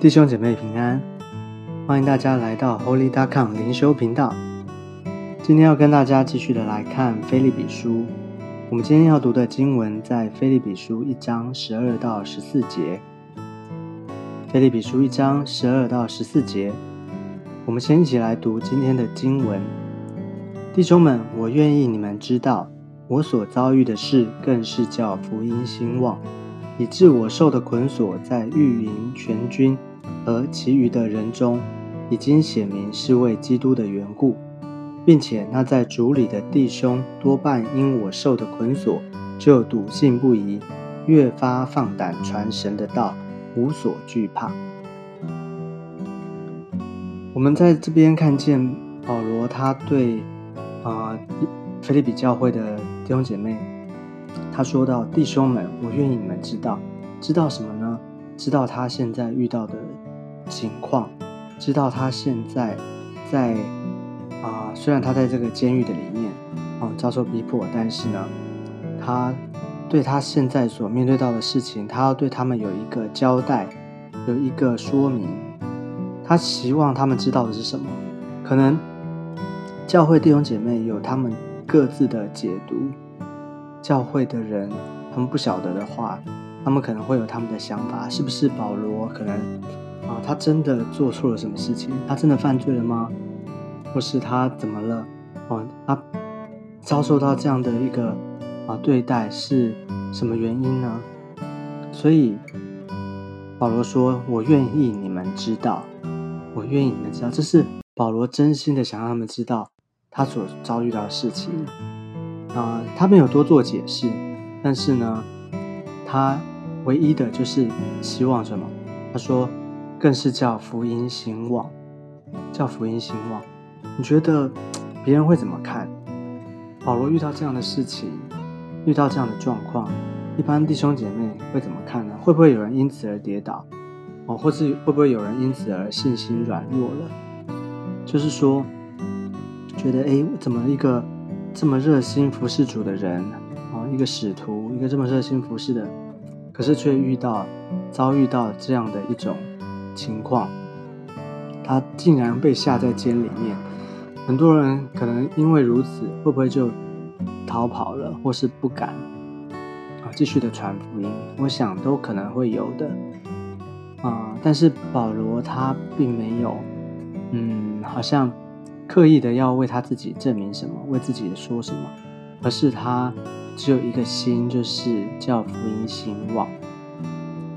弟兄姐妹平安，欢迎大家来到 Holy d a c o m 灵修频道。今天要跟大家继续的来看菲利比书。我们今天要读的经文在菲利比书一章十二到十四节。菲利比书一章十二到十四节，我们先一起来读今天的经文。弟兄们，我愿意你们知道，我所遭遇的事，更是叫福音兴旺，以致我受的捆锁，在御营全军。而其余的人中，已经显明是为基督的缘故，并且那在主里的弟兄多半因我受的捆锁，就笃信不疑，越发放胆传神的道，无所惧怕。我们在这边看见保罗，他对啊菲利比教会的弟兄姐妹，他说到：“弟兄们，我愿意你们知道，知道什么？知道他现在遇到的。”情况，知道他现在在啊，虽然他在这个监狱的里面啊遭受逼迫，但是呢，他对他现在所面对到的事情，他要对他们有一个交代，有一个说明。他希望他们知道的是什么？可能教会弟兄姐妹有他们各自的解读，教会的人他们不晓得的话，他们可能会有他们的想法，是不是保罗可能？啊，他真的做错了什么事情？他真的犯罪了吗？或是他怎么了？哦，他遭受到这样的一个啊对待是什么原因呢？所以保罗说：“我愿意你们知道，我愿意你们知道。”这是保罗真心的想让他们知道他所遭遇到的事情。啊，他没有多做解释，但是呢，他唯一的就是希望什么？他说。更是叫福音兴旺，叫福音兴旺。你觉得别人会怎么看？保罗遇到这样的事情，遇到这样的状况，一般弟兄姐妹会怎么看呢？会不会有人因此而跌倒？哦，或是会不会有人因此而信心软弱了？就是说，觉得哎，怎么一个这么热心服侍主的人，哦，一个使徒，一个这么热心服侍的，可是却遇到遭遇到这样的一种。情况，他竟然被下在监里面，很多人可能因为如此，会不会就逃跑了，或是不敢啊继续的传福音？我想都可能会有的啊。但是保罗他并没有，嗯，好像刻意的要为他自己证明什么，为自己说什么，而是他只有一个心，就是叫福音兴旺。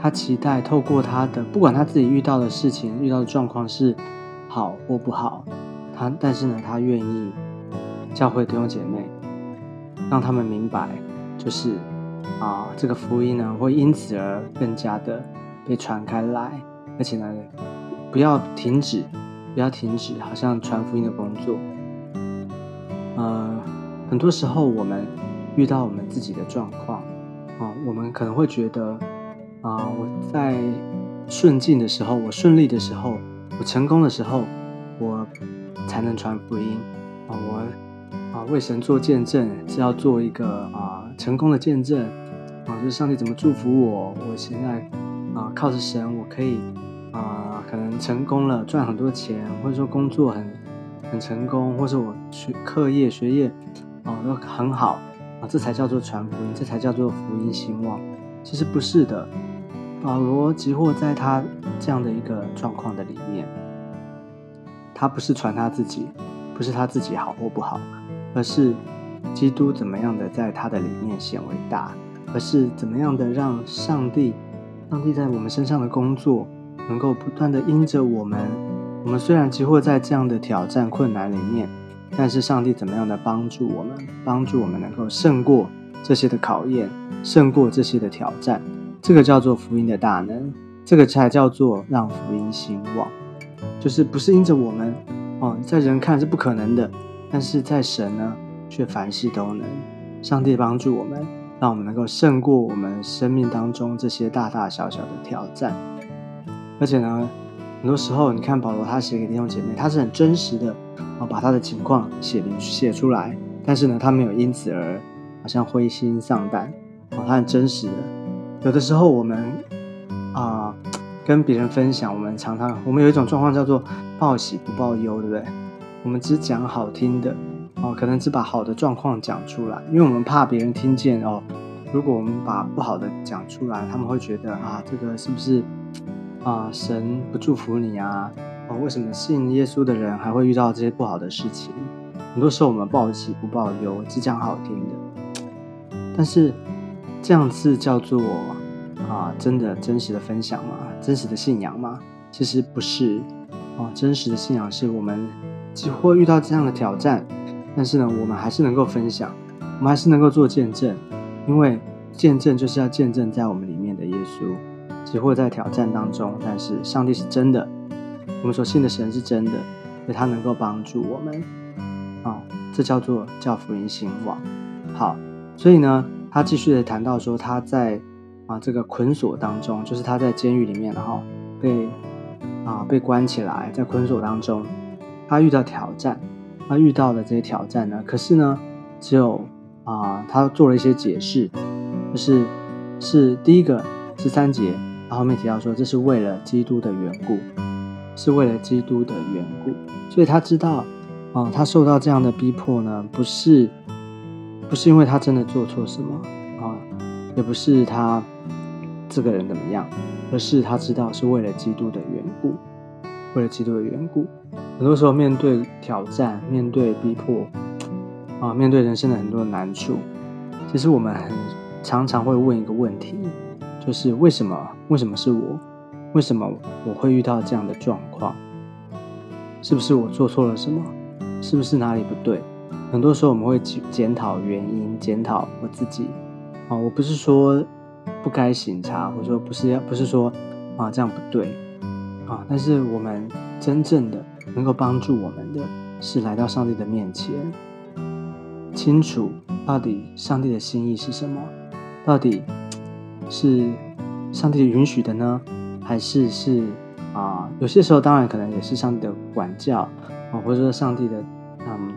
他期待透过他的，不管他自己遇到的事情、遇到的状况是好或不好，他但是呢，他愿意教会弟兄姐妹，让他们明白，就是啊，这个福音呢会因此而更加的被传开来，而且呢，不要停止，不要停止，好像传福音的工作。呃，很多时候我们遇到我们自己的状况啊，我们可能会觉得。啊，我在顺境的时候，我顺利的时候，我成功的时候，我才能传福音啊！我啊为神做见证，是要做一个啊成功的见证啊！就是上帝怎么祝福我，我现在啊靠着神，我可以啊可能成功了，赚很多钱，或者说工作很很成功，或者我学课业学业啊都很好啊，这才叫做传福音，这才叫做福音兴旺。其实不是的。保罗即或在他这样的一个状况的里面，他不是传他自己，不是他自己好或不好，而是基督怎么样的在他的里面显为大，而是怎么样的让上帝，上帝在我们身上的工作能够不断的因着我们，我们虽然即或在这样的挑战困难里面，但是上帝怎么样的帮助我们，帮助我们能够胜过这些的考验，胜过这些的挑战。这个叫做福音的大能，这个才叫做让福音兴旺，就是不是因着我们哦，在人看是不可能的，但是在神呢，却凡事都能。上帝帮助我们，让我们能够胜过我们生命当中这些大大小小的挑战。而且呢，很多时候你看保罗他写给弟兄姐妹，他是很真实的哦，把他的情况写写出来，但是呢，他没有因此而好像灰心丧胆哦，他很真实的。有的时候我们啊，跟别人分享，我们常常我们有一种状况叫做报喜不报忧，对不对？我们只讲好听的哦，可能只把好的状况讲出来，因为我们怕别人听见哦。如果我们把不好的讲出来，他们会觉得啊，这个是不是啊神不祝福你啊？哦，为什么信耶稣的人还会遇到这些不好的事情？很多时候我们报喜不报忧，只讲好听的，但是这样子叫做啊真的真实的分享吗？真实的信仰吗？其实不是啊，真实的信仰是我们几乎遇到这样的挑战，但是呢，我们还是能够分享，我们还是能够做见证。因为见证就是要见证在我们里面的耶稣，只会在挑战当中，但是上帝是真的，我们所信的神是真的，所以他能够帮助我们。啊，这叫做教福音兴旺。好，所以呢，他继续的谈到说，他在啊这个捆锁当中，就是他在监狱里面，然后被啊被关起来，在捆锁当中，他遇到挑战，他遇到的这些挑战呢，可是呢，只有。啊，他做了一些解释，就是是第一个十三节，他后面提到说，这是为了基督的缘故，是为了基督的缘故，所以他知道，啊，他受到这样的逼迫呢，不是不是因为他真的做错什么啊，也不是他这个人怎么样，而是他知道是为了基督的缘故，为了基督的缘故，很多时候面对挑战，面对逼迫。啊，面对人生的很多难处，其实我们很常常会问一个问题，就是为什么？为什么是我？为什么我会遇到这样的状况？是不是我做错了什么？是不是哪里不对？很多时候我们会检检讨原因，检讨我自己。啊，我不是说不该醒茶，或者说不是要，不是说啊这样不对啊，但是我们真正的能够帮助我们的是来到上帝的面前。清楚到底上帝的心意是什么？到底是上帝允许的呢，还是是啊？有些时候当然可能也是上帝的管教啊，或者说上帝的嗯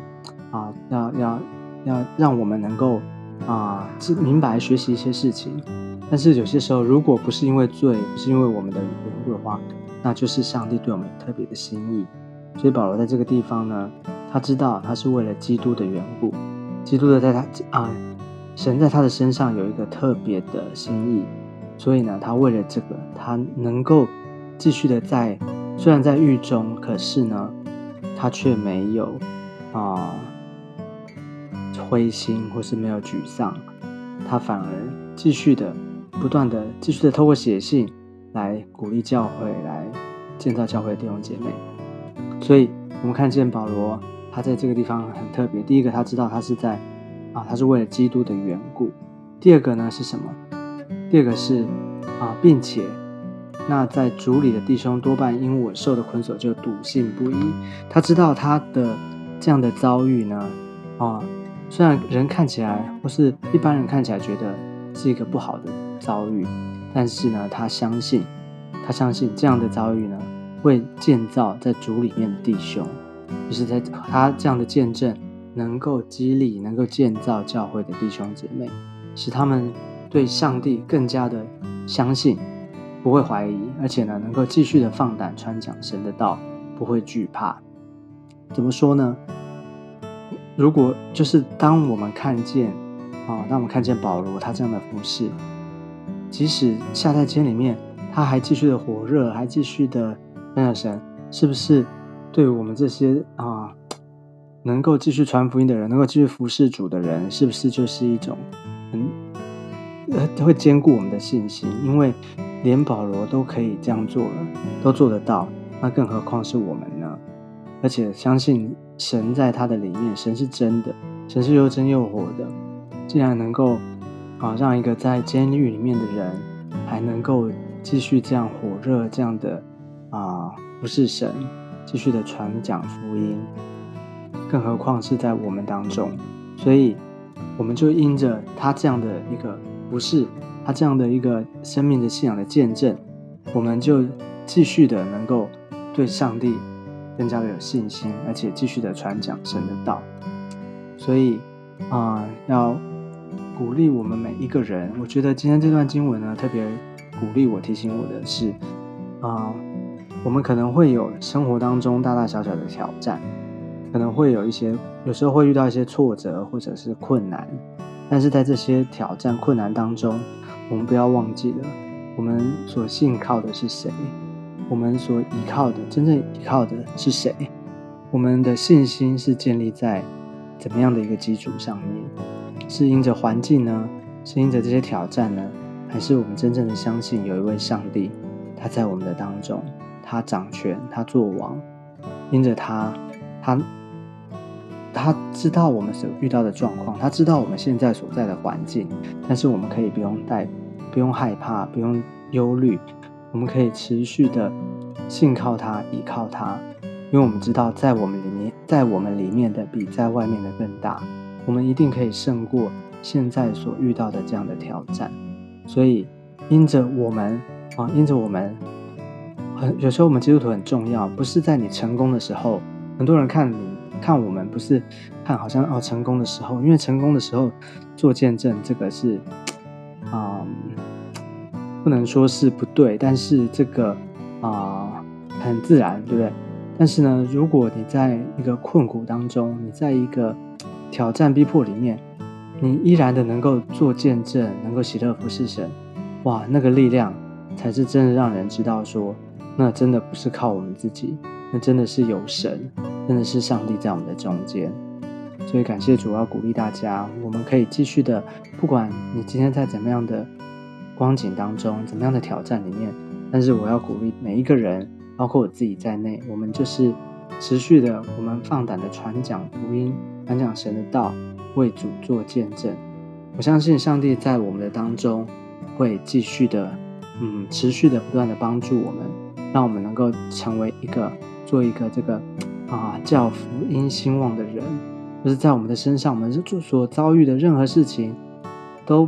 啊，要要要让我们能够啊明白学习一些事情。但是有些时候，如果不是因为罪，不是因为我们的缘故的话，那就是上帝对我们特别的心意。所以保罗在这个地方呢，他知道他是为了基督的缘故。基督的在他啊，神在他的身上有一个特别的心意，所以呢，他为了这个，他能够继续的在，虽然在狱中，可是呢，他却没有啊灰心或是没有沮丧，他反而继续的不断的继续的透过写信来鼓励教会，来建造教会的弟兄姐妹。所以我们看见保罗。他在这个地方很特别。第一个，他知道他是在啊，他是为了基督的缘故。第二个呢是什么？第二个是啊，并且那在主里的弟兄多半因我受的捆锁就笃信不疑。他知道他的这样的遭遇呢啊，虽然人看起来或是一般人看起来觉得是一个不好的遭遇，但是呢，他相信，他相信这样的遭遇呢会建造在主里面的弟兄。就是在他这样的见证，能够激励、能够建造教会的弟兄姐妹，使他们对上帝更加的相信，不会怀疑，而且呢，能够继续的放胆传讲神的道，不会惧怕。怎么说呢？如果就是当我们看见啊，当我们看见保罗他这样的服饰，即使下在监里面，他还继续的火热，还继续的分享神，是不是？对我们这些啊，能够继续传福音的人，能够继续服侍主的人，是不是就是一种很呃会兼顾我们的信心？因为连保罗都可以这样做了，都做得到，那更何况是我们呢？而且相信神在他的里面，神是真的，神是又真又活的。既然能够啊让一个在监狱里面的人还能够继续这样火热，这样的啊不是神。继续的传讲福音，更何况是在我们当中，所以我们就因着他这样的一个不是他这样的一个生命的信仰的见证，我们就继续的能够对上帝更加的有信心，而且继续的传讲神的道。所以啊，要鼓励我们每一个人。我觉得今天这段经文呢，特别鼓励我、提醒我的是，啊，我们可能会有生活当中大大小小的挑战，可能会有一些，有时候会遇到一些挫折或者是困难，但是在这些挑战困难当中，我们不要忘记了，我们所信靠的是谁？我们所依靠的，真正依靠的是谁？我们的信心是建立在怎么样的一个基础上面？是因着环境呢？是因着这些挑战呢？还是我们真正的相信有一位上帝，他在我们的当中，他掌权，他作王，因着他，他，他知道我们所遇到的状况，他知道我们现在所在的环境，但是我们可以不用带，不用害怕，不用忧虑。我们可以持续的信靠他，依靠他，因为我们知道，在我们里面，在我们里面的比在外面的更大。我们一定可以胜过现在所遇到的这样的挑战。所以，因着我们啊，因着我们，很有时候我们基督徒很重要，不是在你成功的时候，很多人看你看我们，不是看好像哦成功的时候，因为成功的时候做见证，这个是啊。不能说是不对，但是这个啊很自然，对不对？但是呢，如果你在一个困苦当中，你在一个挑战逼迫里面，你依然的能够做见证，能够喜乐服侍神，哇，那个力量才是真的让人知道说，那真的不是靠我们自己，那真的是有神，真的是上帝在我们的中间。所以感谢主，要鼓励大家，我们可以继续的，不管你今天在怎么样的。光景当中，怎么样的挑战里面？但是我要鼓励每一个人，包括我自己在内，我们就是持续的，我们放胆的传讲福音，传讲神的道，为主做见证。我相信上帝在我们的当中会继续的，嗯，持续的不断的帮助我们，让我们能够成为一个做一个这个啊叫福音兴旺的人。就是在我们的身上，我们所遭遇的任何事情都。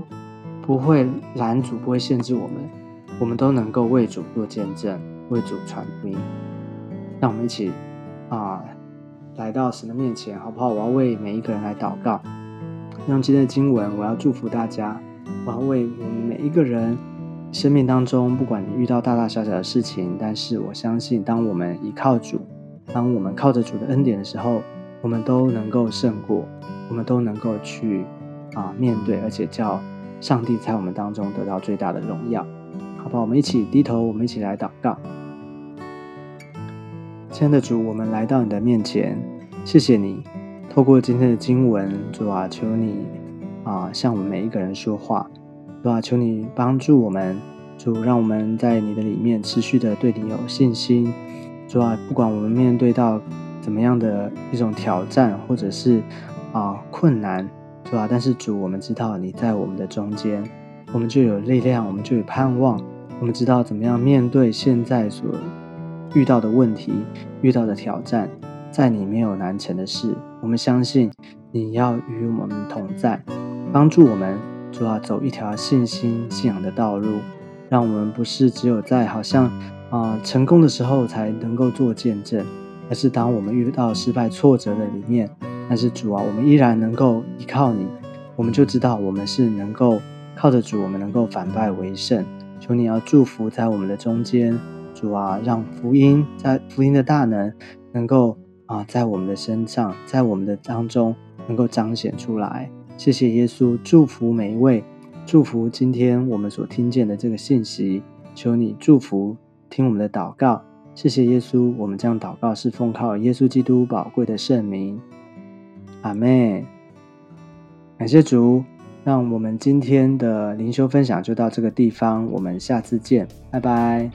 不会拦阻，不会限制我们，我们都能够为主做见证，为主传福音。让我们一起啊，来到神的面前，好不好？我要为每一个人来祷告。用今天的经文，我要祝福大家。我要为我们每一个人生命当中，不管你遇到大大小小的事情，但是我相信，当我们依靠主，当我们靠着主的恩典的时候，我们都能够胜过，我们都能够去啊面对，而且叫。上帝在我们当中得到最大的荣耀，好吧？我们一起低头，我们一起来祷告。亲爱的主，我们来到你的面前，谢谢你透过今天的经文，主啊，求你啊向我们每一个人说话，主啊，求你帮助我们，主让我们在你的里面持续的对你有信心，主啊，不管我们面对到怎么样的一种挑战，或者是啊困难。是吧？但是主，我们知道你在我们的中间，我们就有力量，我们就有盼望。我们知道怎么样面对现在所遇到的问题、遇到的挑战，在你没有难成的事。我们相信你要与我们同在，帮助我们，主要走一条信心、信仰的道路，让我们不是只有在好像啊成功的时候才能够做见证，而是当我们遇到失败、挫折的里面。但是主啊，我们依然能够依靠你，我们就知道我们是能够靠着主，我们能够反败为胜。求你要祝福在我们的中间，主啊，让福音在福音的大能能够啊在我们的身上，在我们的当中能够彰显出来。谢谢耶稣，祝福每一位，祝福今天我们所听见的这个信息。求你祝福听我们的祷告。谢谢耶稣，我们这样祷告是奉靠耶稣基督宝贵的圣名。阿妹，感谢主，让我们今天的灵修分享就到这个地方，我们下次见，拜拜。